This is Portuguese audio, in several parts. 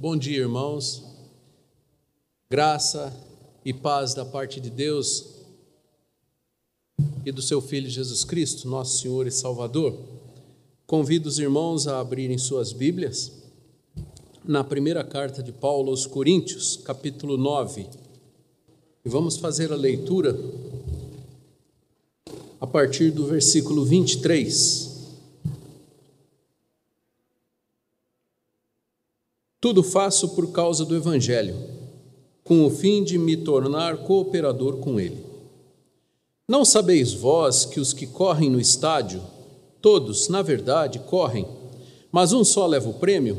Bom dia, irmãos. Graça e paz da parte de Deus e do seu Filho Jesus Cristo, nosso Senhor e Salvador. Convido os irmãos a abrirem suas Bíblias na primeira carta de Paulo aos Coríntios, capítulo 9. E vamos fazer a leitura a partir do versículo 23. Tudo faço por causa do Evangelho, com o fim de me tornar cooperador com ele. Não sabeis vós que os que correm no estádio, todos, na verdade, correm, mas um só leva o prêmio?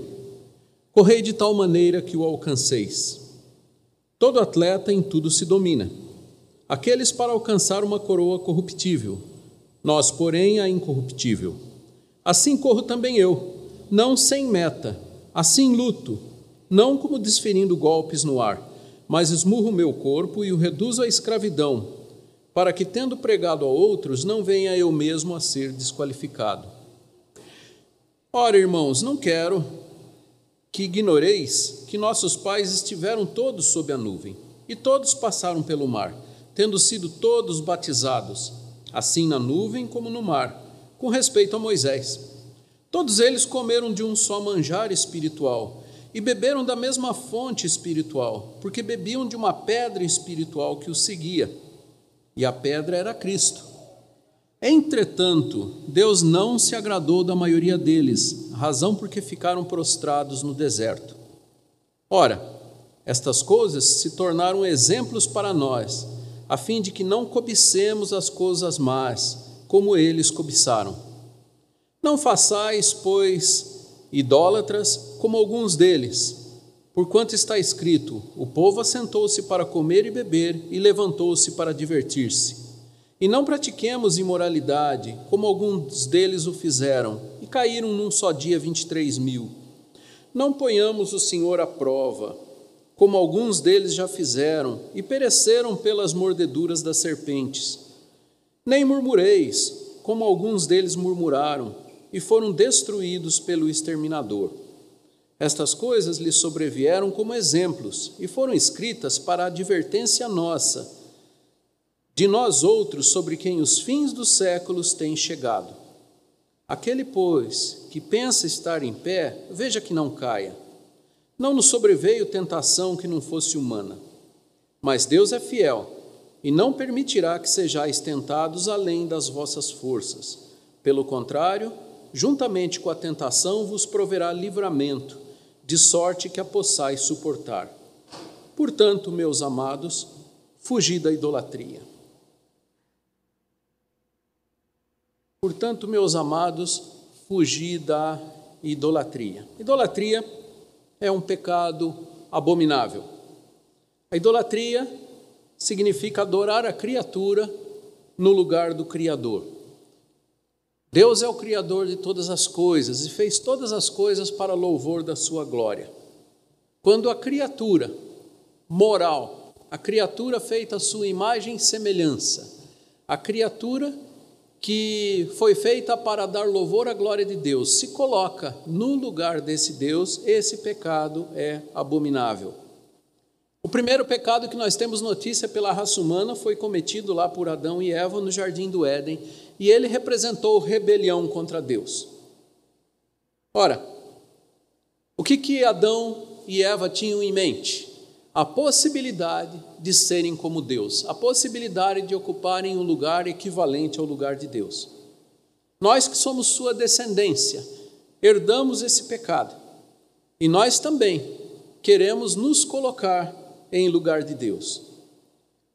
Correi de tal maneira que o alcanceis. Todo atleta em tudo se domina. Aqueles para alcançar uma coroa corruptível, nós, porém, a incorruptível. Assim corro também eu, não sem meta Assim luto, não como desferindo golpes no ar, mas esmurro meu corpo e o reduzo à escravidão, para que, tendo pregado a outros, não venha eu mesmo a ser desqualificado. Ora, irmãos, não quero que ignoreis que nossos pais estiveram todos sob a nuvem, e todos passaram pelo mar, tendo sido todos batizados, assim na nuvem como no mar, com respeito a Moisés Todos eles comeram de um só manjar espiritual e beberam da mesma fonte espiritual, porque bebiam de uma pedra espiritual que os seguia, e a pedra era Cristo. Entretanto, Deus não se agradou da maioria deles, razão porque ficaram prostrados no deserto. Ora, estas coisas se tornaram exemplos para nós, a fim de que não cobicemos as coisas más, como eles cobiçaram. Não façais, pois, idólatras como alguns deles, porquanto está escrito: o povo assentou-se para comer e beber e levantou-se para divertir-se. E não pratiquemos imoralidade, como alguns deles o fizeram, e caíram num só dia vinte e três mil. Não ponhamos o Senhor à prova, como alguns deles já fizeram, e pereceram pelas mordeduras das serpentes. Nem murmureis, como alguns deles murmuraram, e foram destruídos pelo exterminador. Estas coisas lhes sobrevieram como exemplos e foram escritas para advertência nossa, de nós outros sobre quem os fins dos séculos têm chegado. Aquele, pois, que pensa estar em pé, veja que não caia. Não nos sobreveio tentação que não fosse humana, mas Deus é fiel e não permitirá que sejais tentados além das vossas forças. Pelo contrário, juntamente com a tentação, vos proverá livramento, de sorte que a possais suportar. Portanto, meus amados, fugi da idolatria. Portanto, meus amados, fugi da idolatria. Idolatria é um pecado abominável. A idolatria significa adorar a criatura no lugar do Criador. Deus é o Criador de todas as coisas e fez todas as coisas para louvor da Sua glória. Quando a criatura moral, a criatura feita à Sua imagem e semelhança, a criatura que foi feita para dar louvor à glória de Deus, se coloca no lugar desse Deus, esse pecado é abominável. O primeiro pecado que nós temos notícia pela raça humana foi cometido lá por Adão e Eva no jardim do Éden, e ele representou rebelião contra Deus. Ora, o que que Adão e Eva tinham em mente? A possibilidade de serem como Deus, a possibilidade de ocuparem um lugar equivalente ao lugar de Deus. Nós que somos sua descendência, herdamos esse pecado. E nós também queremos nos colocar em lugar de Deus.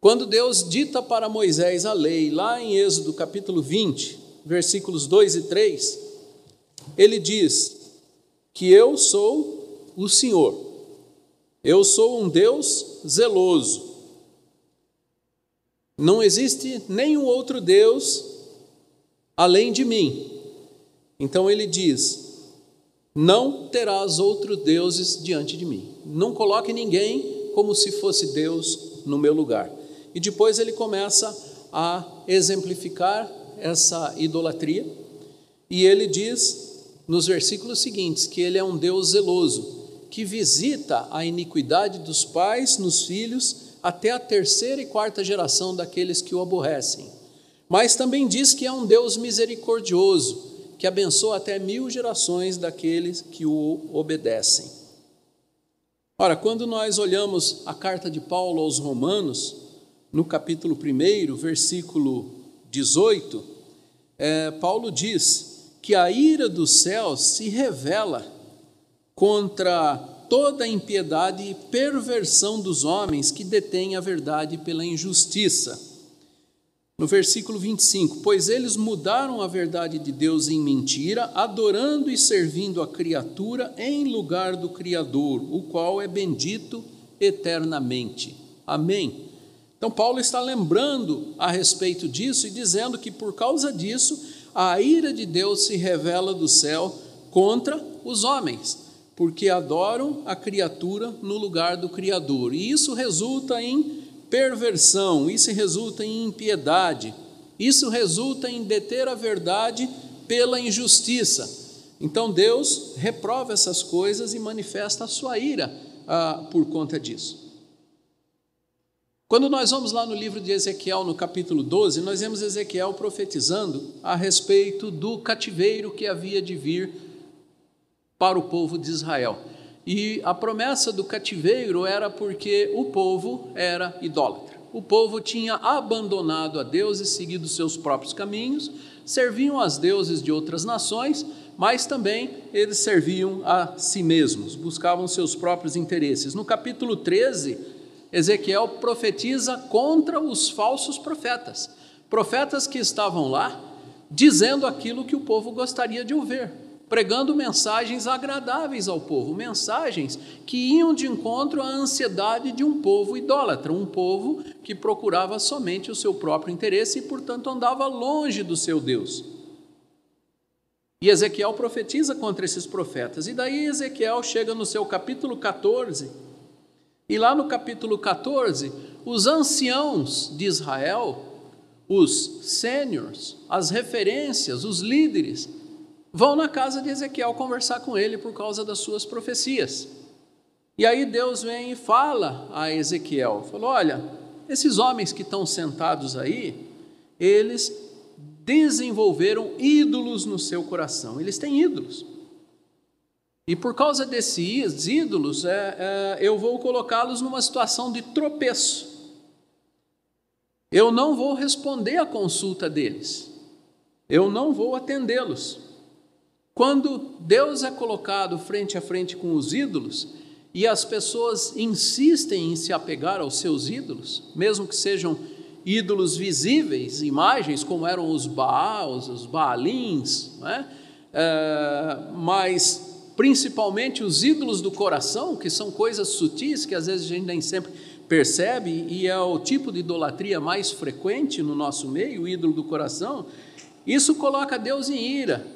Quando Deus dita para Moisés a lei, lá em Êxodo capítulo 20, versículos 2 e 3, ele diz que eu sou o Senhor, eu sou um Deus zeloso. Não existe nenhum outro Deus além de mim. Então ele diz: Não terás outros deuses diante de mim. Não coloque ninguém como se fosse Deus no meu lugar. E depois ele começa a exemplificar essa idolatria, e ele diz nos versículos seguintes que ele é um Deus zeloso, que visita a iniquidade dos pais nos filhos até a terceira e quarta geração daqueles que o aborrecem. Mas também diz que é um Deus misericordioso, que abençoa até mil gerações daqueles que o obedecem. Ora, quando nós olhamos a carta de Paulo aos Romanos, no capítulo 1, versículo 18, é, Paulo diz que a ira dos céus se revela contra toda a impiedade e perversão dos homens que detêm a verdade pela injustiça no versículo 25: Pois eles mudaram a verdade de Deus em mentira, adorando e servindo a criatura em lugar do Criador, o qual é bendito eternamente. Amém. Então, Paulo está lembrando a respeito disso e dizendo que por causa disso, a ira de Deus se revela do céu contra os homens, porque adoram a criatura no lugar do Criador. E isso resulta em perversão, isso resulta em impiedade, isso resulta em deter a verdade pela injustiça. Então Deus reprova essas coisas e manifesta a sua ira ah, por conta disso. Quando nós vamos lá no livro de Ezequiel, no capítulo 12, nós vemos Ezequiel profetizando a respeito do cativeiro que havia de vir para o povo de Israel. E a promessa do cativeiro era porque o povo era idólatra. O povo tinha abandonado a Deus e seguido seus próprios caminhos, serviam aos deuses de outras nações, mas também eles serviam a si mesmos, buscavam seus próprios interesses. No capítulo 13, Ezequiel profetiza contra os falsos profetas, profetas que estavam lá dizendo aquilo que o povo gostaria de ouvir pregando mensagens agradáveis ao povo, mensagens que iam de encontro à ansiedade de um povo idólatra, um povo que procurava somente o seu próprio interesse e, portanto, andava longe do seu Deus. E Ezequiel profetiza contra esses profetas. E daí Ezequiel chega no seu capítulo 14, e lá no capítulo 14, os anciãos de Israel, os sêniores, as referências, os líderes, vão na casa de Ezequiel conversar com ele por causa das suas profecias. E aí Deus vem e fala a Ezequiel: falou, olha, esses homens que estão sentados aí, eles desenvolveram ídolos no seu coração, eles têm ídolos. E por causa desses ídolos, é, é, eu vou colocá-los numa situação de tropeço. Eu não vou responder à consulta deles, eu não vou atendê-los. Quando Deus é colocado frente a frente com os ídolos e as pessoas insistem em se apegar aos seus ídolos, mesmo que sejam ídolos visíveis, imagens como eram os Baals, os Baalins, né? é, mas principalmente os ídolos do coração, que são coisas sutis que às vezes a gente nem sempre percebe e é o tipo de idolatria mais frequente no nosso meio, o ídolo do coração, isso coloca Deus em ira.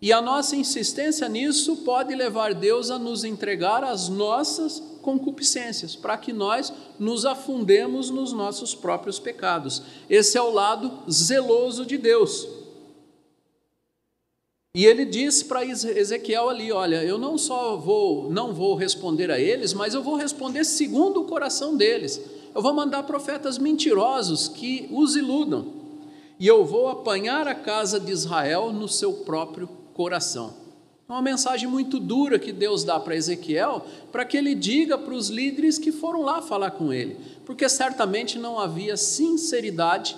E a nossa insistência nisso pode levar Deus a nos entregar as nossas concupiscências, para que nós nos afundemos nos nossos próprios pecados. Esse é o lado zeloso de Deus. E ele disse para Ezequiel ali, olha, eu não só vou, não vou responder a eles, mas eu vou responder segundo o coração deles. Eu vou mandar profetas mentirosos que os iludam. E eu vou apanhar a casa de Israel no seu próprio coração. É uma mensagem muito dura que Deus dá para Ezequiel, para que ele diga para os líderes que foram lá falar com ele, porque certamente não havia sinceridade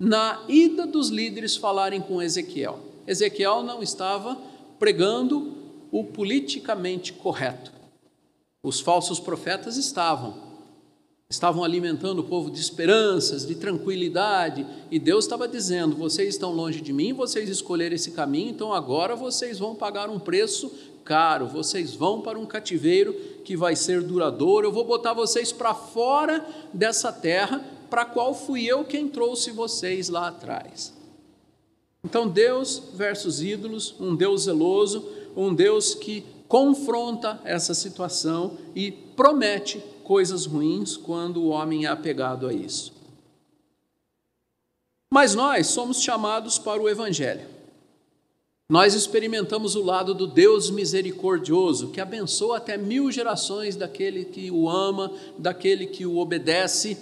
na ida dos líderes falarem com Ezequiel. Ezequiel não estava pregando o politicamente correto. Os falsos profetas estavam, estavam alimentando o povo de esperanças, de tranquilidade, e Deus estava dizendo: vocês estão longe de mim, vocês escolheram esse caminho, então agora vocês vão pagar um preço caro, vocês vão para um cativeiro que vai ser duradouro, eu vou botar vocês para fora dessa terra, para qual fui eu quem trouxe vocês lá atrás. Então, Deus versus ídolos, um Deus zeloso, um Deus que confronta essa situação e promete coisas ruins quando o homem é apegado a isso. Mas nós somos chamados para o Evangelho. nós experimentamos o lado do Deus misericordioso, que abençoa até mil gerações daquele que o ama, daquele que o obedece.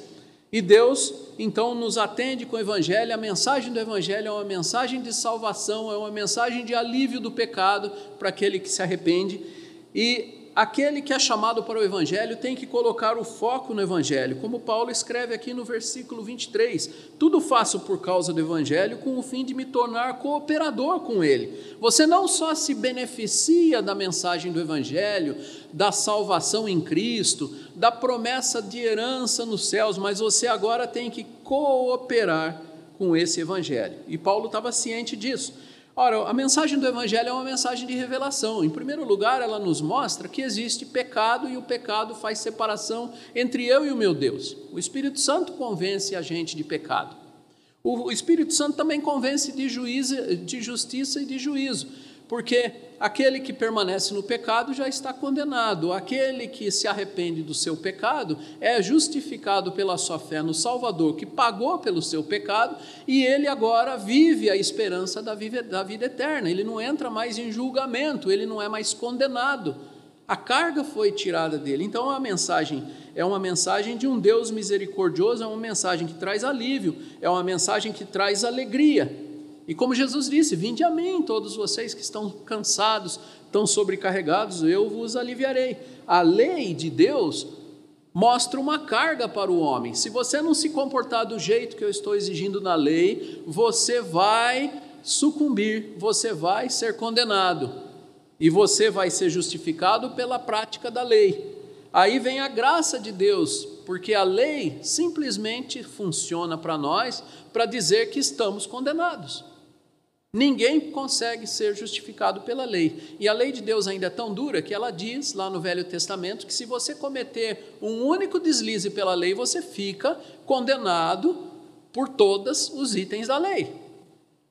E Deus, então, nos atende com o Evangelho. A mensagem do Evangelho é uma mensagem de salvação, é uma mensagem de alívio do pecado para aquele que se arrepende. E aquele que é chamado para o Evangelho tem que colocar o foco no Evangelho, como Paulo escreve aqui no versículo 23. Tudo faço por causa do Evangelho, com o fim de me tornar cooperador com ele. Você não só se beneficia da mensagem do Evangelho, da salvação em Cristo, da promessa de herança nos céus, mas você agora tem que cooperar com esse Evangelho. E Paulo estava ciente disso. Ora, a mensagem do Evangelho é uma mensagem de revelação. Em primeiro lugar, ela nos mostra que existe pecado e o pecado faz separação entre eu e o meu Deus. O Espírito Santo convence a gente de pecado. O Espírito Santo também convence de, juízo, de justiça e de juízo porque aquele que permanece no pecado já está condenado, aquele que se arrepende do seu pecado é justificado pela sua fé no Salvador, que pagou pelo seu pecado, e ele agora vive a esperança da vida, da vida eterna, ele não entra mais em julgamento, ele não é mais condenado. A carga foi tirada dele. Então a mensagem é uma mensagem de um Deus misericordioso, é uma mensagem que traz alívio, é uma mensagem que traz alegria. E como Jesus disse: Vinde a mim, todos vocês que estão cansados, estão sobrecarregados, eu vos aliviarei. A lei de Deus mostra uma carga para o homem. Se você não se comportar do jeito que eu estou exigindo na lei, você vai sucumbir, você vai ser condenado e você vai ser justificado pela prática da lei. Aí vem a graça de Deus, porque a lei simplesmente funciona para nós para dizer que estamos condenados. Ninguém consegue ser justificado pela lei. E a lei de Deus ainda é tão dura que ela diz lá no Velho Testamento que se você cometer um único deslize pela lei, você fica condenado por todos os itens da lei.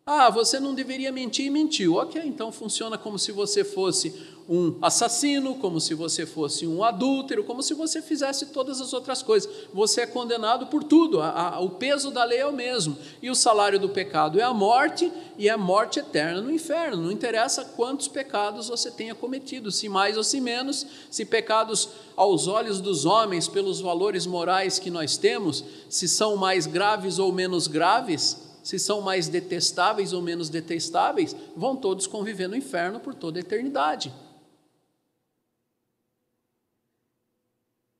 Ah, você não deveria mentir e mentiu. Ok, então funciona como se você fosse um assassino, como se você fosse um adúltero, como se você fizesse todas as outras coisas. Você é condenado por tudo, a, a, o peso da lei é o mesmo. E o salário do pecado é a morte, e é morte eterna no inferno. Não interessa quantos pecados você tenha cometido, se mais ou se menos, se pecados aos olhos dos homens, pelos valores morais que nós temos, se são mais graves ou menos graves, se são mais detestáveis ou menos detestáveis, vão todos conviver no inferno por toda a eternidade.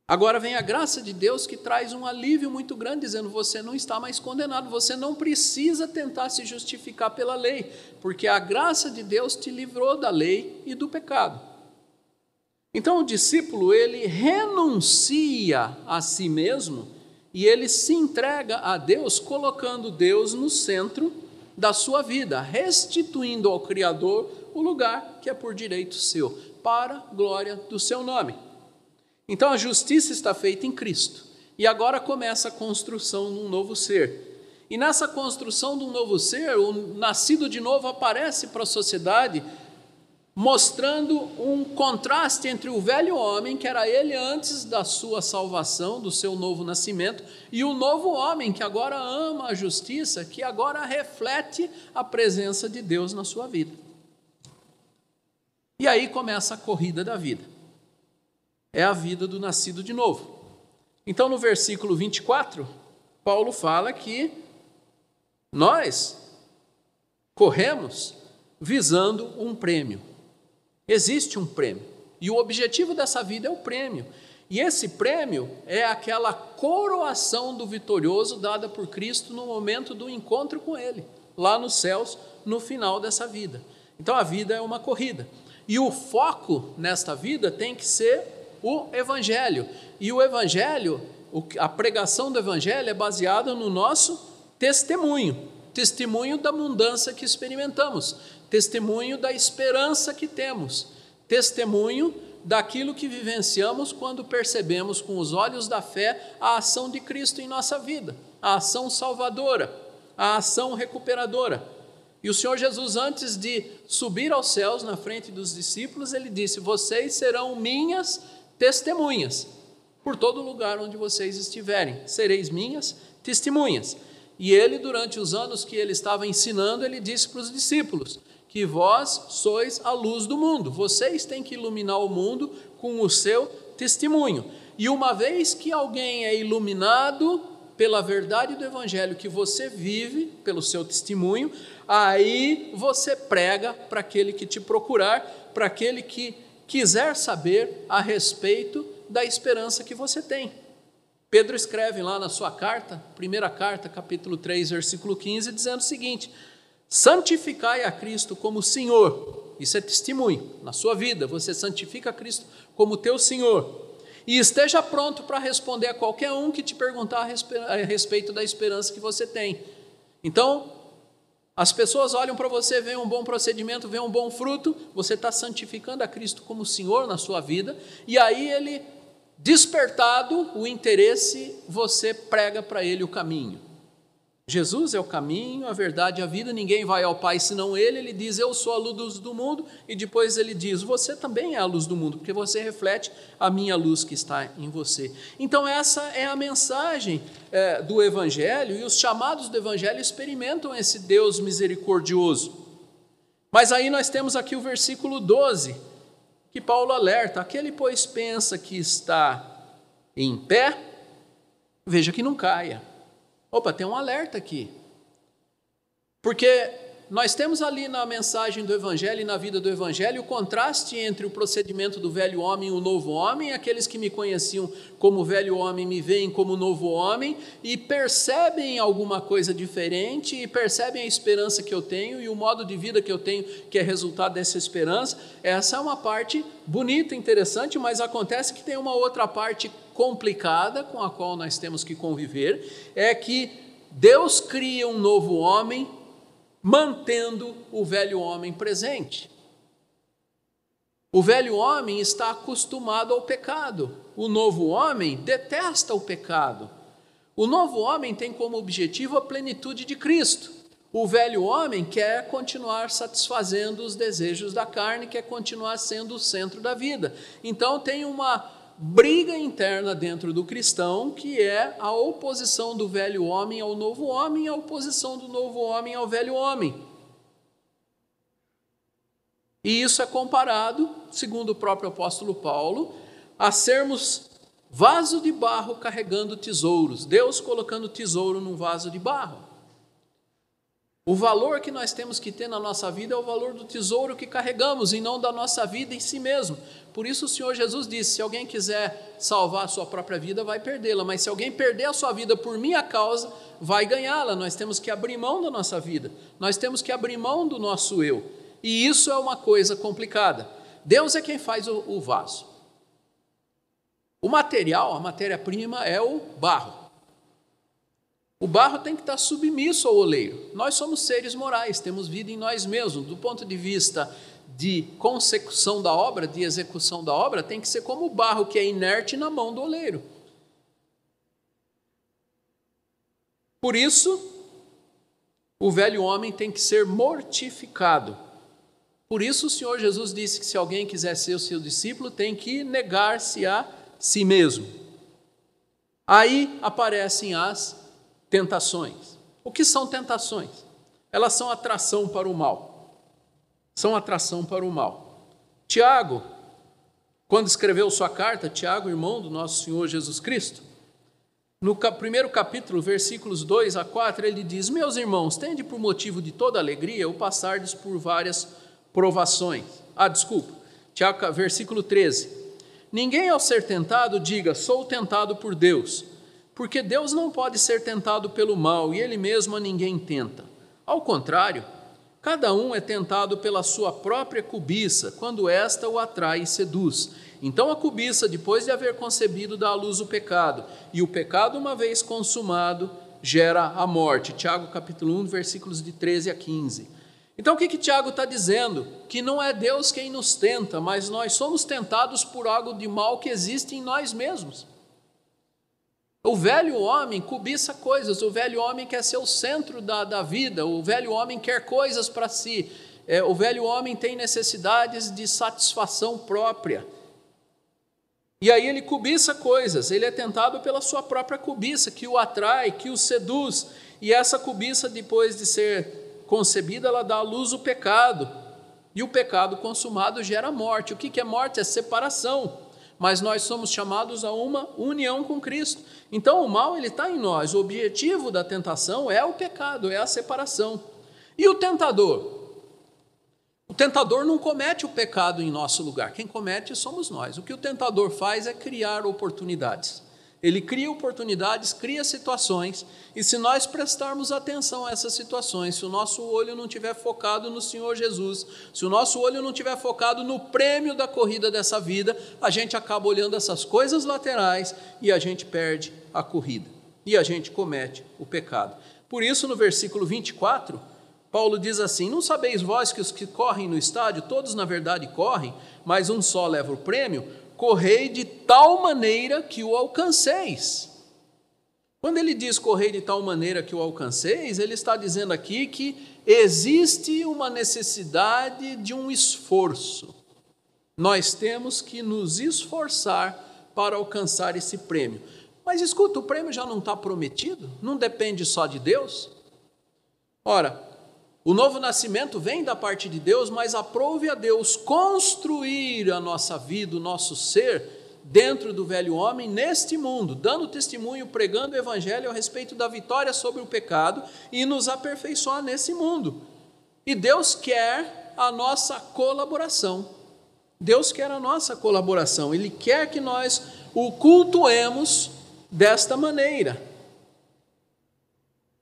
Agora vem a graça de Deus que traz um alívio muito grande, dizendo: você não está mais condenado, você não precisa tentar se justificar pela lei, porque a graça de Deus te livrou da lei e do pecado. Então o discípulo ele renuncia a si mesmo e ele se entrega a Deus, colocando Deus no centro da sua vida, restituindo ao Criador o lugar que é por direito seu, para a glória do seu nome. Então a justiça está feita em Cristo. E agora começa a construção de um novo ser. E nessa construção de um novo ser, o nascido de novo aparece para a sociedade, mostrando um contraste entre o velho homem, que era ele antes da sua salvação, do seu novo nascimento, e o novo homem, que agora ama a justiça, que agora reflete a presença de Deus na sua vida. E aí começa a corrida da vida é a vida do nascido de novo. Então, no versículo 24, Paulo fala que nós corremos visando um prêmio. Existe um prêmio. E o objetivo dessa vida é o prêmio. E esse prêmio é aquela coroação do vitorioso dada por Cristo no momento do encontro com Ele, lá nos céus, no final dessa vida. Então a vida é uma corrida. E o foco nesta vida tem que ser o Evangelho. E o Evangelho, a pregação do Evangelho é baseada no nosso testemunho testemunho da mudança que experimentamos, testemunho da esperança que temos, testemunho daquilo que vivenciamos quando percebemos com os olhos da fé a ação de Cristo em nossa vida, a ação salvadora, a ação recuperadora. E o Senhor Jesus, antes de subir aos céus na frente dos discípulos, ele disse: Vocês serão minhas testemunhas por todo lugar onde vocês estiverem. Sereis minhas testemunhas. E ele, durante os anos que ele estava ensinando, ele disse para os discípulos que vós sois a luz do mundo. Vocês têm que iluminar o mundo com o seu testemunho. E uma vez que alguém é iluminado pela verdade do evangelho que você vive, pelo seu testemunho, aí você prega para aquele que te procurar, para aquele que quiser saber a respeito da esperança que você tem. Pedro escreve lá na sua carta, primeira carta, capítulo 3, versículo 15, dizendo o seguinte: Santificai a Cristo como Senhor. Isso é testemunho. Na sua vida, você santifica Cristo como teu Senhor. E esteja pronto para responder a qualquer um que te perguntar a respeito da esperança que você tem. Então, as pessoas olham para você, veem um bom procedimento, veem um bom fruto, você está santificando a Cristo como Senhor na sua vida, e aí ele Despertado o interesse, você prega para ele o caminho. Jesus é o caminho, a verdade e a vida, ninguém vai ao Pai senão Ele. Ele diz: Eu sou a luz do mundo, e depois ele diz: Você também é a luz do mundo, porque você reflete a minha luz que está em você. Então, essa é a mensagem é, do Evangelho, e os chamados do Evangelho experimentam esse Deus misericordioso. Mas aí nós temos aqui o versículo 12, que Paulo alerta: aquele, pois, pensa que está em pé, veja que não caia. Opa, tem um alerta aqui. Porque nós temos ali na mensagem do Evangelho e na vida do Evangelho o contraste entre o procedimento do velho homem e o novo homem. Aqueles que me conheciam como velho homem me veem como novo homem e percebem alguma coisa diferente e percebem a esperança que eu tenho e o modo de vida que eu tenho, que é resultado dessa esperança. Essa é uma parte bonita, interessante, mas acontece que tem uma outra parte complicada com a qual nós temos que conviver: é que Deus cria um novo homem mantendo o velho homem presente. O velho homem está acostumado ao pecado, o novo homem detesta o pecado. O novo homem tem como objetivo a plenitude de Cristo. O velho homem quer continuar satisfazendo os desejos da carne, quer continuar sendo o centro da vida. Então tem uma briga interna dentro do cristão, que é a oposição do velho homem ao novo homem, a oposição do novo homem ao velho homem. E isso é comparado, segundo o próprio apóstolo Paulo, a sermos vaso de barro carregando tesouros, Deus colocando tesouro num vaso de barro. O valor que nós temos que ter na nossa vida é o valor do tesouro que carregamos e não da nossa vida em si mesmo. Por isso o Senhor Jesus disse: se alguém quiser salvar a sua própria vida, vai perdê-la, mas se alguém perder a sua vida por minha causa, vai ganhá-la. Nós temos que abrir mão da nossa vida, nós temos que abrir mão do nosso eu. E isso é uma coisa complicada. Deus é quem faz o, o vaso. O material, a matéria-prima é o barro. O barro tem que estar submisso ao oleiro. Nós somos seres morais, temos vida em nós mesmos. Do ponto de vista de consecução da obra, de execução da obra, tem que ser como o barro que é inerte na mão do oleiro. Por isso, o velho homem tem que ser mortificado. Por isso, o Senhor Jesus disse que se alguém quiser ser o seu discípulo, tem que negar-se a si mesmo. Aí aparecem as tentações. O que são tentações? Elas são atração para o mal. São atração para o mal. Tiago, quando escreveu sua carta, Tiago, irmão do nosso Senhor Jesus Cristo, no primeiro capítulo, versículos 2 a 4, ele diz: Meus irmãos, tende por motivo de toda alegria o passardes por várias provações. Ah, desculpa, Tiago, versículo 13. Ninguém ao ser tentado diga, sou tentado por Deus porque Deus não pode ser tentado pelo mal e Ele mesmo a ninguém tenta. Ao contrário, cada um é tentado pela sua própria cobiça, quando esta o atrai e seduz. Então a cobiça, depois de haver concebido, dá à luz o pecado, e o pecado, uma vez consumado, gera a morte. Tiago capítulo 1, versículos de 13 a 15. Então o que, que Tiago está dizendo? Que não é Deus quem nos tenta, mas nós somos tentados por algo de mal que existe em nós mesmos. O velho homem cobiça coisas, o velho homem quer ser o centro da, da vida, o velho homem quer coisas para si, é, o velho homem tem necessidades de satisfação própria. E aí ele cobiça coisas, ele é tentado pela sua própria cobiça, que o atrai, que o seduz. E essa cobiça, depois de ser concebida, ela dá à luz o pecado. E o pecado consumado gera morte. O que é morte? É separação. Mas nós somos chamados a uma união com Cristo. Então o mal ele está em nós. O objetivo da tentação é o pecado, é a separação. E o tentador? O tentador não comete o pecado em nosso lugar. Quem comete somos nós. O que o tentador faz é criar oportunidades. Ele cria oportunidades, cria situações, e se nós prestarmos atenção a essas situações, se o nosso olho não estiver focado no Senhor Jesus, se o nosso olho não estiver focado no prêmio da corrida dessa vida, a gente acaba olhando essas coisas laterais e a gente perde a corrida. E a gente comete o pecado. Por isso, no versículo 24, Paulo diz assim: Não sabeis vós que os que correm no estádio, todos na verdade correm, mas um só leva o prêmio? Correi de tal maneira que o alcanceis. Quando ele diz correi de tal maneira que o alcanceis, ele está dizendo aqui que existe uma necessidade de um esforço. Nós temos que nos esforçar para alcançar esse prêmio. Mas escuta, o prêmio já não está prometido? Não depende só de Deus? Ora, o novo nascimento vem da parte de Deus, mas aprove a Deus construir a nossa vida, o nosso ser, dentro do velho homem, neste mundo, dando testemunho, pregando o Evangelho a respeito da vitória sobre o pecado e nos aperfeiçoar nesse mundo. E Deus quer a nossa colaboração. Deus quer a nossa colaboração, Ele quer que nós o cultuemos desta maneira,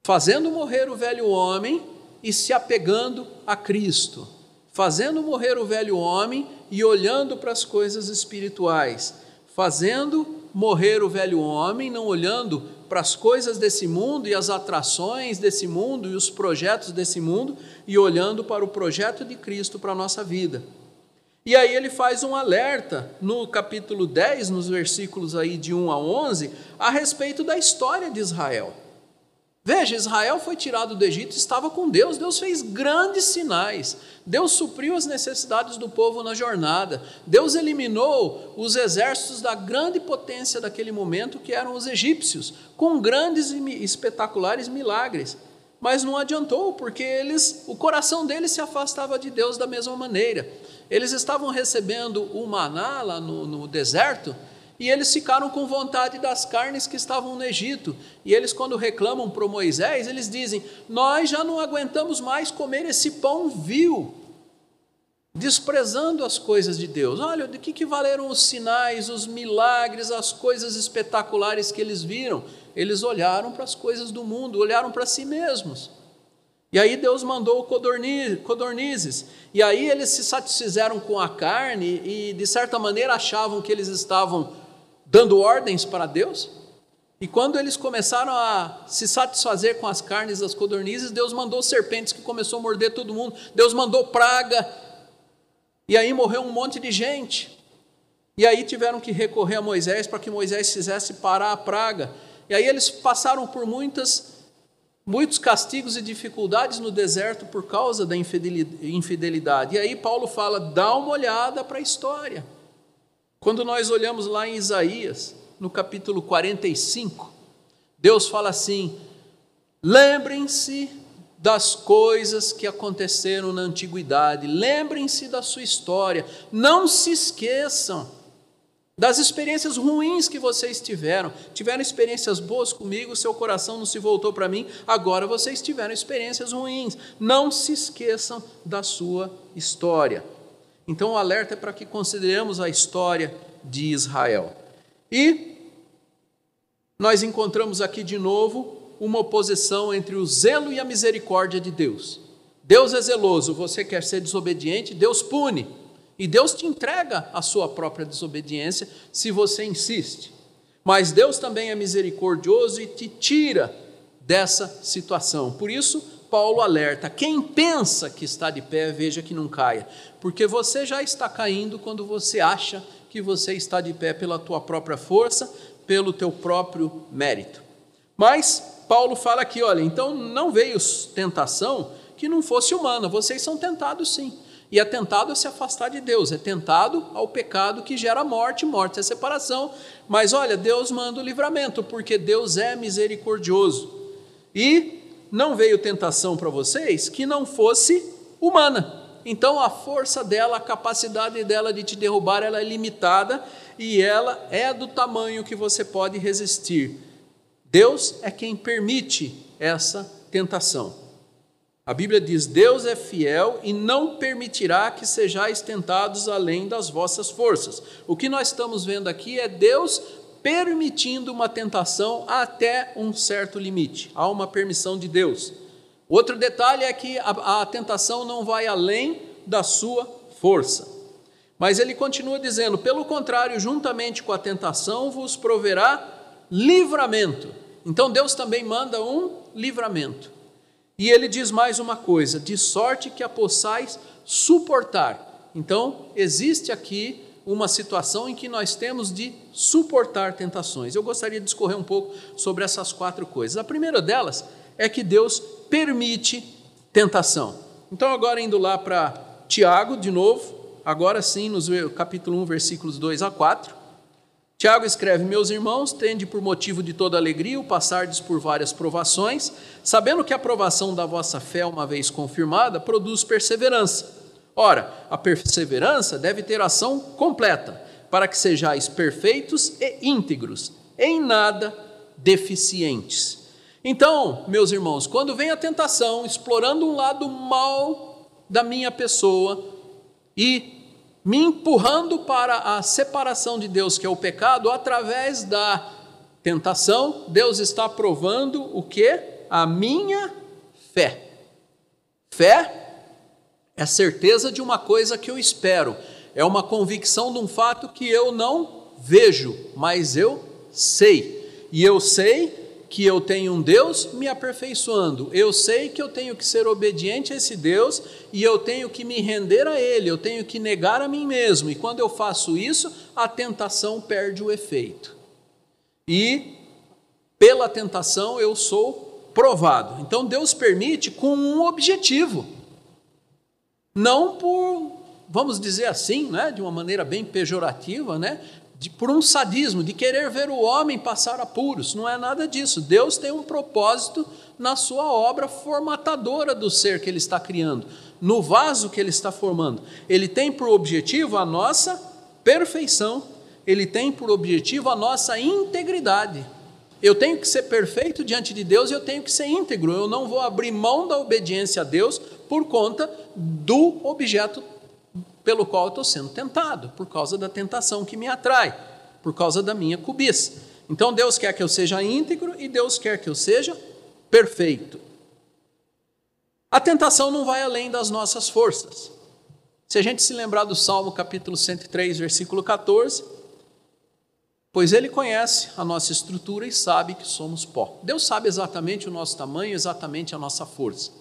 fazendo morrer o velho homem e se apegando a Cristo, fazendo morrer o velho homem e olhando para as coisas espirituais, fazendo morrer o velho homem, não olhando para as coisas desse mundo e as atrações desse mundo e os projetos desse mundo, e olhando para o projeto de Cristo para a nossa vida. E aí ele faz um alerta no capítulo 10, nos versículos aí de 1 a 11, a respeito da história de Israel. Veja, Israel foi tirado do Egito, estava com Deus, Deus fez grandes sinais, Deus supriu as necessidades do povo na jornada, Deus eliminou os exércitos da grande potência daquele momento, que eram os egípcios, com grandes e espetaculares milagres. Mas não adiantou, porque eles, o coração deles se afastava de Deus da mesma maneira. Eles estavam recebendo o maná lá no, no deserto, e eles ficaram com vontade das carnes que estavam no Egito. E eles, quando reclamam para Moisés, eles dizem: Nós já não aguentamos mais comer esse pão vil, desprezando as coisas de Deus. Olha, de que, que valeram os sinais, os milagres, as coisas espetaculares que eles viram? Eles olharam para as coisas do mundo, olharam para si mesmos. E aí Deus mandou codornizes. E aí eles se satisfizeram com a carne e, de certa maneira, achavam que eles estavam dando ordens para Deus. E quando eles começaram a se satisfazer com as carnes das codornizes, Deus mandou serpentes que começou a morder todo mundo. Deus mandou praga. E aí morreu um monte de gente. E aí tiveram que recorrer a Moisés para que Moisés fizesse parar a praga. E aí eles passaram por muitas muitos castigos e dificuldades no deserto por causa da infidelidade. E aí Paulo fala: dá uma olhada para a história. Quando nós olhamos lá em Isaías, no capítulo 45, Deus fala assim: lembrem-se das coisas que aconteceram na antiguidade, lembrem-se da sua história, não se esqueçam das experiências ruins que vocês tiveram. Tiveram experiências boas comigo, seu coração não se voltou para mim, agora vocês tiveram experiências ruins. Não se esqueçam da sua história. Então o alerta é para que consideremos a história de Israel. E nós encontramos aqui de novo uma oposição entre o zelo e a misericórdia de Deus. Deus é zeloso, você quer ser desobediente, Deus pune. E Deus te entrega a sua própria desobediência se você insiste. Mas Deus também é misericordioso e te tira dessa situação. Por isso, Paulo alerta: quem pensa que está de pé, veja que não caia, porque você já está caindo quando você acha que você está de pé pela tua própria força, pelo teu próprio mérito. Mas Paulo fala aqui: olha, então não veio tentação que não fosse humana, vocês são tentados sim. E é tentado a se afastar de Deus, é tentado ao pecado que gera morte, morte é separação. Mas olha, Deus manda o livramento, porque Deus é misericordioso. E não veio tentação para vocês que não fosse humana. Então a força dela, a capacidade dela de te derrubar, ela é limitada e ela é do tamanho que você pode resistir. Deus é quem permite essa tentação. A Bíblia diz: Deus é fiel e não permitirá que sejais tentados além das vossas forças. O que nós estamos vendo aqui é Deus permitindo uma tentação até um certo limite. Há uma permissão de Deus. Outro detalhe é que a, a tentação não vai além da sua força. Mas ele continua dizendo: pelo contrário, juntamente com a tentação vos proverá livramento. Então Deus também manda um livramento. E ele diz mais uma coisa: de sorte que a possais suportar. Então, existe aqui uma situação em que nós temos de suportar tentações. Eu gostaria de discorrer um pouco sobre essas quatro coisas. A primeira delas é que Deus permite tentação. Então, agora indo lá para Tiago, de novo, agora sim, no capítulo 1, versículos 2 a 4. Tiago escreve: Meus irmãos, tende por motivo de toda alegria o passardes por várias provações, sabendo que a provação da vossa fé, uma vez confirmada, produz perseverança. Ora, a perseverança deve ter ação completa, para que sejais perfeitos e íntegros, em nada deficientes. Então, meus irmãos, quando vem a tentação, explorando um lado mal da minha pessoa e me empurrando para a separação de Deus, que é o pecado, através da tentação, Deus está provando o que? A minha fé. Fé é certeza de uma coisa que eu espero, é uma convicção de um fato que eu não vejo, mas eu sei. E eu sei que eu tenho um Deus me aperfeiçoando. Eu sei que eu tenho que ser obediente a esse Deus e eu tenho que me render a Ele, eu tenho que negar a mim mesmo. E quando eu faço isso, a tentação perde o efeito. E pela tentação eu sou provado. Então Deus permite com um objetivo não por, vamos dizer assim, né, de uma maneira bem pejorativa, né, de, por um sadismo, de querer ver o homem passar apuros. Não é nada disso. Deus tem um propósito na sua obra formatadora do ser que Ele está criando, no vaso que Ele está formando. Ele tem por objetivo a nossa perfeição, Ele tem por objetivo a nossa integridade. Eu tenho que ser perfeito diante de Deus e eu tenho que ser íntegro. Eu não vou abrir mão da obediência a Deus por conta do objeto pelo qual eu estou sendo tentado, por causa da tentação que me atrai, por causa da minha cobiça. Então Deus quer que eu seja íntegro e Deus quer que eu seja perfeito. A tentação não vai além das nossas forças. Se a gente se lembrar do Salmo capítulo 103, versículo 14, pois ele conhece a nossa estrutura e sabe que somos pó. Deus sabe exatamente o nosso tamanho, exatamente a nossa força.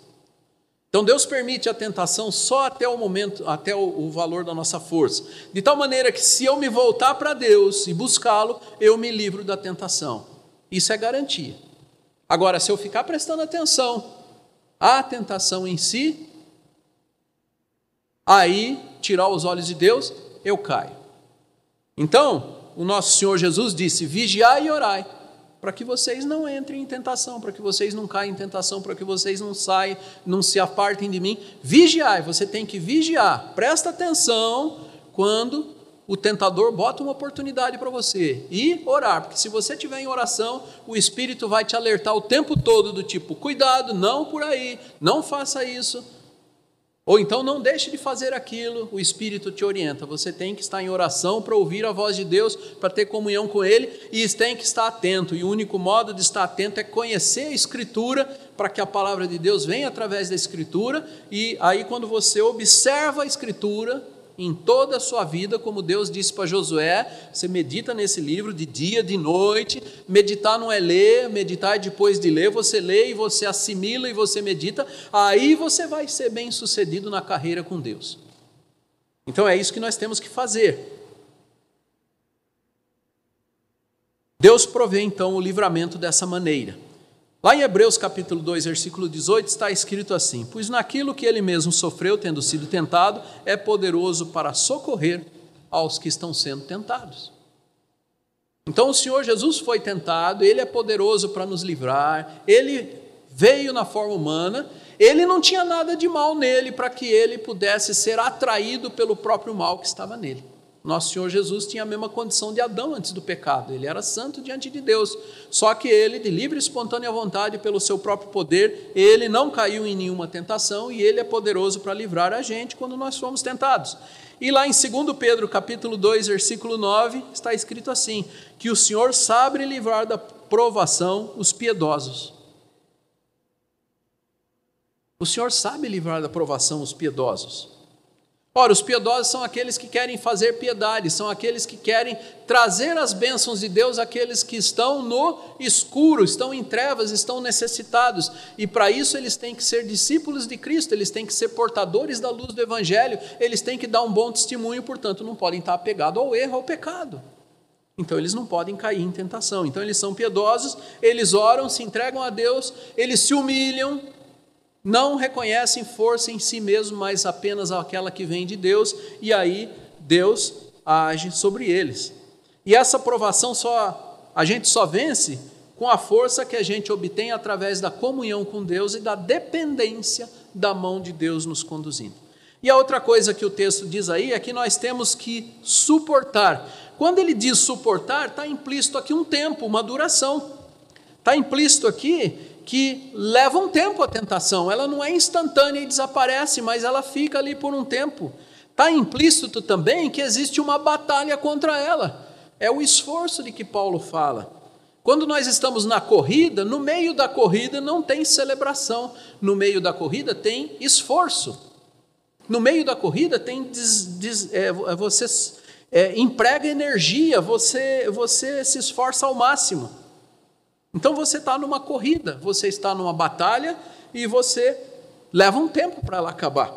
Então Deus permite a tentação só até o momento, até o, o valor da nossa força, de tal maneira que se eu me voltar para Deus e buscá-lo, eu me livro da tentação. Isso é garantia. Agora, se eu ficar prestando atenção à tentação em si, aí tirar os olhos de Deus, eu caio. Então, o nosso Senhor Jesus disse: vigiai e orai, para que vocês não entrem em tentação, para que vocês não caiam em tentação, para que vocês não saiam, não se apartem de mim. Vigiai, você tem que vigiar. Presta atenção quando o tentador bota uma oportunidade para você e orar, porque se você tiver em oração, o Espírito vai te alertar o tempo todo do tipo, cuidado, não por aí, não faça isso, ou então não deixe de fazer aquilo, o Espírito te orienta. Você tem que estar em oração para ouvir a voz de Deus, para ter comunhão com Ele, e tem que estar atento. E o único modo de estar atento é conhecer a Escritura, para que a palavra de Deus venha através da Escritura, e aí, quando você observa a Escritura, em toda a sua vida, como Deus disse para Josué, você medita nesse livro de dia, de noite. Meditar não é ler, meditar é depois de ler, você lê e você assimila e você medita, aí você vai ser bem sucedido na carreira com Deus. Então é isso que nós temos que fazer. Deus provê então o livramento dessa maneira. Lá em Hebreus capítulo 2, versículo 18, está escrito assim: Pois naquilo que ele mesmo sofreu, tendo sido tentado, é poderoso para socorrer aos que estão sendo tentados. Então o Senhor Jesus foi tentado, ele é poderoso para nos livrar, ele veio na forma humana, ele não tinha nada de mal nele para que ele pudesse ser atraído pelo próprio mal que estava nele. Nosso Senhor Jesus tinha a mesma condição de Adão antes do pecado, ele era santo diante de Deus. Só que ele, de livre e espontânea vontade, pelo seu próprio poder, ele não caiu em nenhuma tentação e ele é poderoso para livrar a gente quando nós fomos tentados. E lá em 2 Pedro, capítulo 2, versículo 9, está escrito assim: que o Senhor sabe livrar da provação os piedosos. O Senhor sabe livrar da provação os piedosos. Ora, os piedosos são aqueles que querem fazer piedade, são aqueles que querem trazer as bênçãos de Deus àqueles que estão no escuro, estão em trevas, estão necessitados. E para isso eles têm que ser discípulos de Cristo, eles têm que ser portadores da luz do Evangelho, eles têm que dar um bom testemunho, portanto, não podem estar apegados ao erro, ao pecado. Então eles não podem cair em tentação. Então eles são piedosos, eles oram, se entregam a Deus, eles se humilham, não reconhecem força em si mesmo, mas apenas aquela que vem de Deus, e aí Deus age sobre eles. E essa provação só a gente só vence com a força que a gente obtém através da comunhão com Deus e da dependência da mão de Deus nos conduzindo. E a outra coisa que o texto diz aí é que nós temos que suportar. Quando ele diz suportar, está implícito aqui um tempo, uma duração. Está implícito aqui que leva um tempo a tentação, ela não é instantânea e desaparece, mas ela fica ali por um tempo. Está implícito também que existe uma batalha contra ela. É o esforço de que Paulo fala. Quando nós estamos na corrida, no meio da corrida não tem celebração, no meio da corrida tem esforço. No meio da corrida tem des, des, é, você é, emprega energia, você, você se esforça ao máximo. Então você está numa corrida, você está numa batalha e você leva um tempo para ela acabar.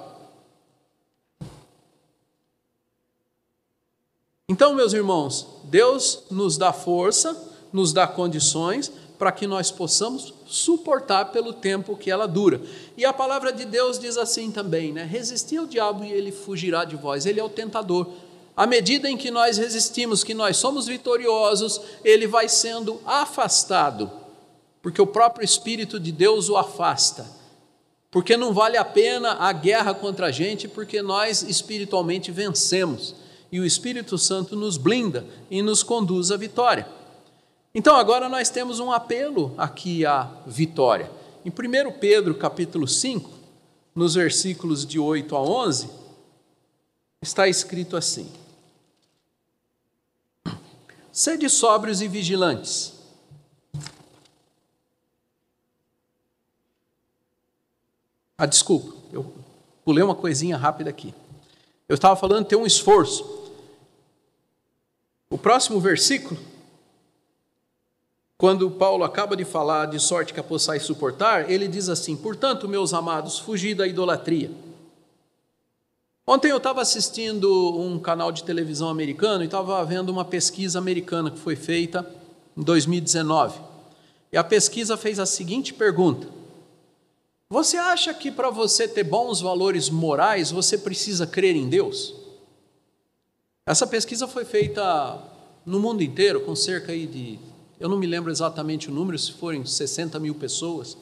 Então, meus irmãos, Deus nos dá força, nos dá condições para que nós possamos suportar pelo tempo que ela dura. E a palavra de Deus diz assim também, né? Resistir ao diabo e ele fugirá de vós. Ele é o tentador. À medida em que nós resistimos, que nós somos vitoriosos, ele vai sendo afastado, porque o próprio Espírito de Deus o afasta. Porque não vale a pena a guerra contra a gente, porque nós espiritualmente vencemos e o Espírito Santo nos blinda e nos conduz à vitória. Então agora nós temos um apelo aqui à vitória. Em 1 Pedro capítulo 5, nos versículos de 8 a 11, está escrito assim: Sede sóbrios e vigilantes. Ah, desculpa, eu pulei uma coisinha rápida aqui. Eu estava falando ter um esforço. O próximo versículo, quando Paulo acaba de falar de sorte que a possais suportar, ele diz assim: Portanto, meus amados, fugi da idolatria. Ontem eu estava assistindo um canal de televisão americano e estava vendo uma pesquisa americana que foi feita em 2019. E a pesquisa fez a seguinte pergunta: Você acha que para você ter bons valores morais você precisa crer em Deus? Essa pesquisa foi feita no mundo inteiro, com cerca de, eu não me lembro exatamente o número, se forem 60 mil pessoas.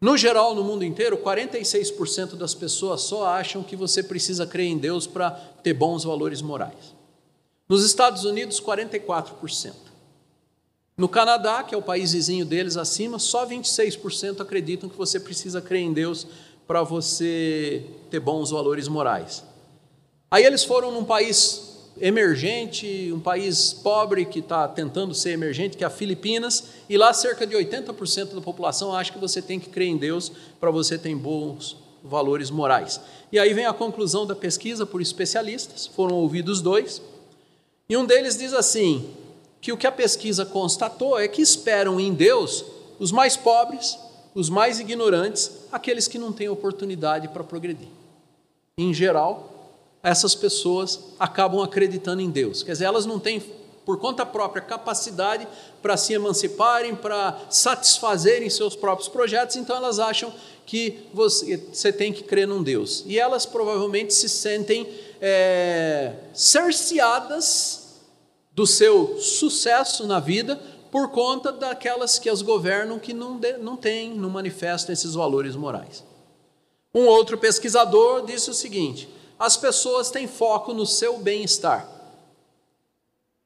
No geral, no mundo inteiro, 46% das pessoas só acham que você precisa crer em Deus para ter bons valores morais. Nos Estados Unidos, 44%. No Canadá, que é o país vizinho deles acima, só 26% acreditam que você precisa crer em Deus para você ter bons valores morais. Aí eles foram num país emergente, um país pobre que está tentando ser emergente, que é a Filipinas, e lá cerca de 80% da população acha que você tem que crer em Deus para você ter bons valores morais. E aí vem a conclusão da pesquisa por especialistas, foram ouvidos dois, e um deles diz assim: que o que a pesquisa constatou é que esperam em Deus os mais pobres, os mais ignorantes, aqueles que não têm oportunidade para progredir. Em geral, essas pessoas acabam acreditando em Deus. Quer dizer, elas não têm, por conta própria, capacidade para se emanciparem, para satisfazerem seus próprios projetos, então elas acham que você, você tem que crer num Deus. E elas provavelmente se sentem é, cerceadas do seu sucesso na vida por conta daquelas que as governam que não, de, não têm, não manifestam esses valores morais. Um outro pesquisador disse o seguinte: as pessoas têm foco no seu bem-estar.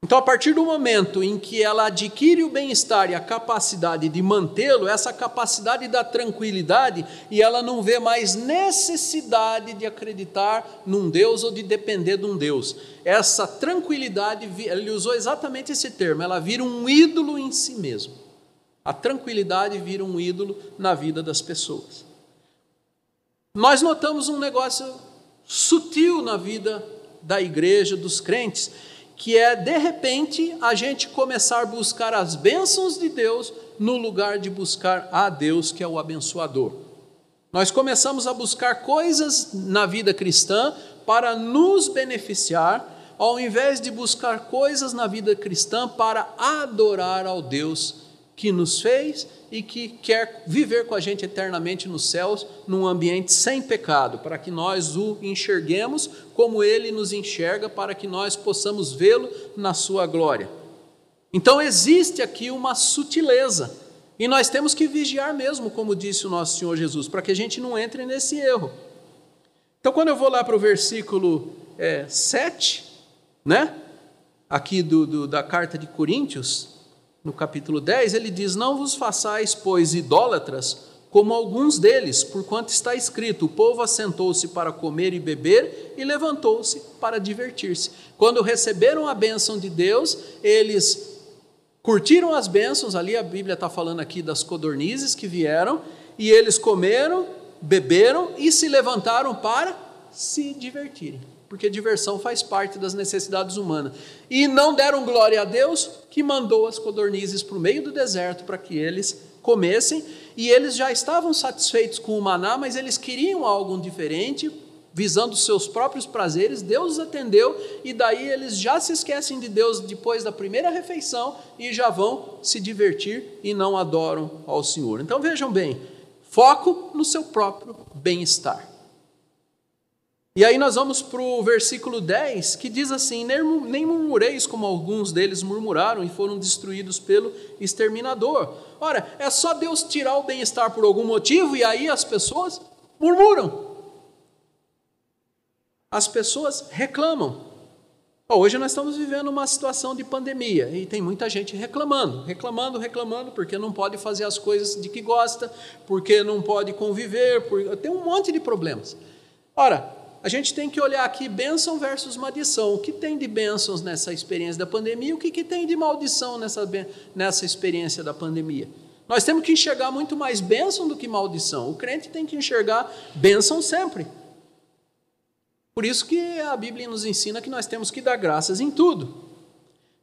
Então, a partir do momento em que ela adquire o bem-estar e a capacidade de mantê-lo, essa capacidade da tranquilidade, e ela não vê mais necessidade de acreditar num Deus ou de depender de um Deus. Essa tranquilidade, ele usou exatamente esse termo, ela vira um ídolo em si mesmo. A tranquilidade vira um ídolo na vida das pessoas. Nós notamos um negócio sutil na vida da igreja, dos crentes, que é de repente a gente começar a buscar as bênçãos de Deus no lugar de buscar a Deus, que é o abençoador. Nós começamos a buscar coisas na vida cristã para nos beneficiar, ao invés de buscar coisas na vida cristã para adorar ao Deus que nos fez e que quer viver com a gente eternamente nos céus, num ambiente sem pecado, para que nós o enxerguemos como ele nos enxerga, para que nós possamos vê-lo na sua glória. Então existe aqui uma sutileza, e nós temos que vigiar mesmo, como disse o nosso Senhor Jesus, para que a gente não entre nesse erro. Então, quando eu vou lá para o versículo é, 7, né? aqui do, do, da carta de Coríntios, no capítulo 10, ele diz: Não vos façais, pois, idólatras, como alguns deles, porquanto está escrito: O povo assentou-se para comer e beber e levantou-se para divertir-se. Quando receberam a bênção de Deus, eles curtiram as bênçãos, ali a Bíblia está falando aqui das codornizes que vieram, e eles comeram, beberam e se levantaram para se divertirem porque diversão faz parte das necessidades humanas. E não deram glória a Deus, que mandou as codornizes para o meio do deserto para que eles comessem, e eles já estavam satisfeitos com o maná, mas eles queriam algo diferente, visando seus próprios prazeres. Deus os atendeu, e daí eles já se esquecem de Deus depois da primeira refeição e já vão se divertir e não adoram ao Senhor. Então vejam bem, foco no seu próprio bem-estar. E aí nós vamos para o versículo 10, que diz assim: Nem murmureis como alguns deles murmuraram e foram destruídos pelo exterminador. Ora, é só Deus tirar o bem-estar por algum motivo e aí as pessoas murmuram. As pessoas reclamam. Hoje nós estamos vivendo uma situação de pandemia e tem muita gente reclamando, reclamando, reclamando, porque não pode fazer as coisas de que gosta, porque não pode conviver, por... tem um monte de problemas. Ora, a gente tem que olhar aqui bênção versus maldição. O que tem de bênçãos nessa experiência da pandemia? O que, que tem de maldição nessa, nessa experiência da pandemia? Nós temos que enxergar muito mais bênção do que maldição. O crente tem que enxergar bênção sempre. Por isso que a Bíblia nos ensina que nós temos que dar graças em tudo.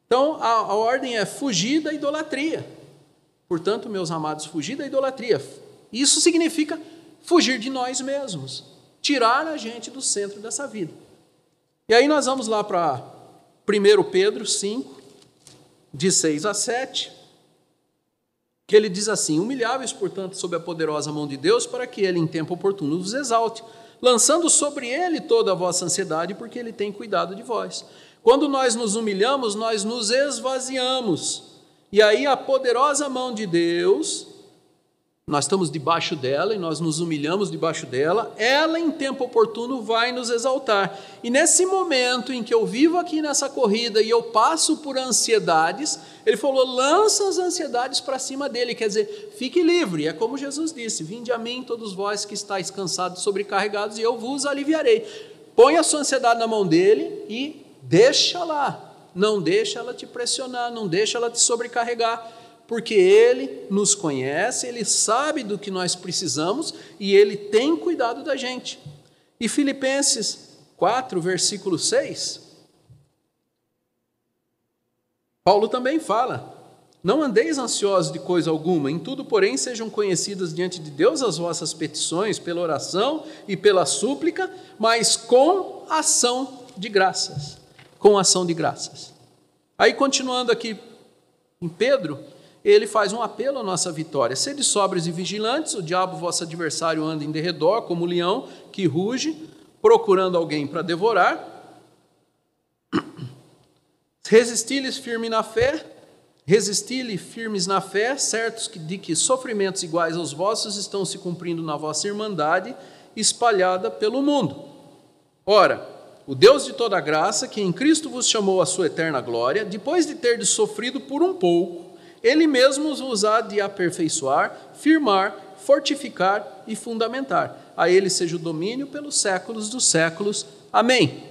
Então, a, a ordem é fugir da idolatria. Portanto, meus amados, fugir da idolatria. Isso significa fugir de nós mesmos tirar a gente do centro dessa vida. E aí nós vamos lá para 1 Pedro 5, de 6 a 7, que ele diz assim: Humilháveis, portanto, sob a poderosa mão de Deus, para que ele, em tempo oportuno, vos exalte, lançando sobre ele toda a vossa ansiedade, porque ele tem cuidado de vós. Quando nós nos humilhamos, nós nos esvaziamos. E aí a poderosa mão de Deus nós estamos debaixo dela e nós nos humilhamos debaixo dela, ela em tempo oportuno vai nos exaltar. E nesse momento em que eu vivo aqui nessa corrida e eu passo por ansiedades, ele falou: lança as ansiedades para cima dele, quer dizer, fique livre. É como Jesus disse: Vinde a mim, todos vós que estáis cansados, sobrecarregados, e eu vos aliviarei. Põe a sua ansiedade na mão dele e deixa lá. Não deixa ela te pressionar, não deixa ela te sobrecarregar porque Ele nos conhece, Ele sabe do que nós precisamos e Ele tem cuidado da gente. E Filipenses 4, versículo 6, Paulo também fala: Não andeis ansiosos de coisa alguma, em tudo, porém, sejam conhecidas diante de Deus as vossas petições, pela oração e pela súplica, mas com ação de graças. Com ação de graças. Aí, continuando aqui em Pedro, ele faz um apelo à nossa vitória. Sede sóbrios e vigilantes, o diabo, vosso adversário, anda em derredor, como o leão que ruge, procurando alguém para devorar. Resisti-lhes firme na fé, Resisti-lhe firmes na fé, certos de que sofrimentos iguais aos vossos estão se cumprindo na vossa irmandade, espalhada pelo mundo. Ora, o Deus de toda graça, que em Cristo vos chamou à sua eterna glória, depois de ter sofrido por um pouco, ele mesmo vos há de aperfeiçoar, firmar, fortificar e fundamentar. A ele seja o domínio pelos séculos dos séculos. Amém.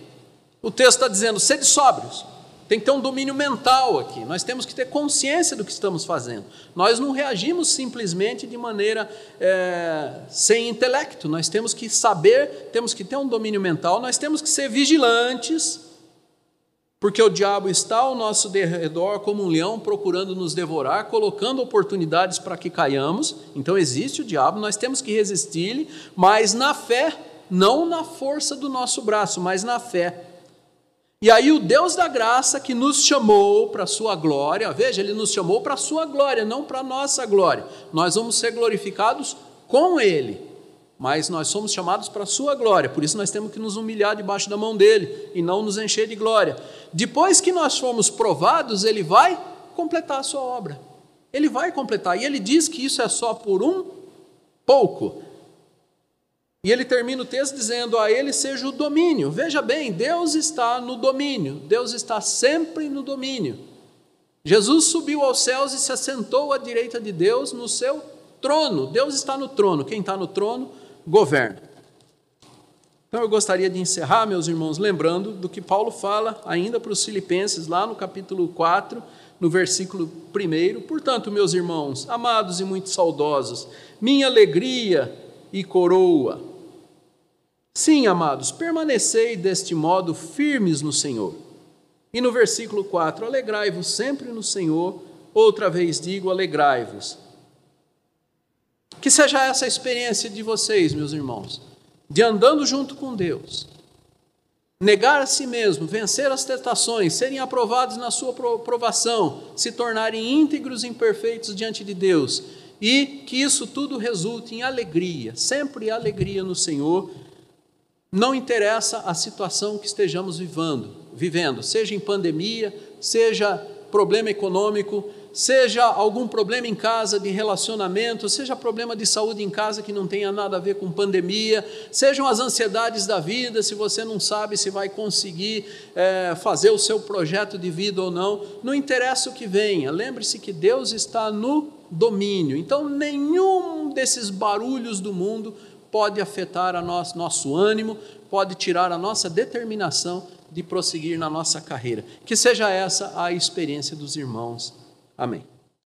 O texto está dizendo: sede sóbrios tem que ter um domínio mental aqui. Nós temos que ter consciência do que estamos fazendo. Nós não reagimos simplesmente de maneira é, sem intelecto. Nós temos que saber, temos que ter um domínio mental, nós temos que ser vigilantes, porque o diabo está ao nosso redor como um leão procurando nos devorar, colocando oportunidades para que caiamos. Então existe o diabo, nós temos que resistir-lhe, mas na fé, não na força do nosso braço, mas na fé e aí o Deus da graça que nos chamou para a sua glória, veja, ele nos chamou para a sua glória, não para a nossa glória. Nós vamos ser glorificados com ele, mas nós somos chamados para a sua glória. Por isso nós temos que nos humilhar debaixo da mão dele e não nos encher de glória. Depois que nós formos provados, ele vai completar a sua obra. Ele vai completar. E ele diz que isso é só por um pouco. E ele termina o texto dizendo: A ele seja o domínio. Veja bem, Deus está no domínio, Deus está sempre no domínio. Jesus subiu aos céus e se assentou à direita de Deus no seu trono. Deus está no trono, quem está no trono governa. Então eu gostaria de encerrar, meus irmãos, lembrando do que Paulo fala ainda para os Filipenses, lá no capítulo 4, no versículo 1. Portanto, meus irmãos, amados e muito saudosos, minha alegria e coroa, Sim, amados, permanecei deste modo firmes no Senhor. E no versículo 4: Alegrai-vos sempre no Senhor, outra vez digo, alegrai-vos. Que seja essa a experiência de vocês, meus irmãos, de andando junto com Deus, negar a si mesmo, vencer as tentações, serem aprovados na sua aprovação, se tornarem íntegros e imperfeitos diante de Deus, e que isso tudo resulte em alegria, sempre alegria no Senhor. Não interessa a situação que estejamos vivendo, vivendo, seja em pandemia, seja problema econômico, seja algum problema em casa de relacionamento, seja problema de saúde em casa que não tenha nada a ver com pandemia, sejam as ansiedades da vida, se você não sabe se vai conseguir é, fazer o seu projeto de vida ou não, não interessa o que venha, lembre-se que Deus está no domínio, então nenhum desses barulhos do mundo pode afetar a nosso, nosso ânimo, pode tirar a nossa determinação de prosseguir na nossa carreira. Que seja essa a experiência dos irmãos. Amém.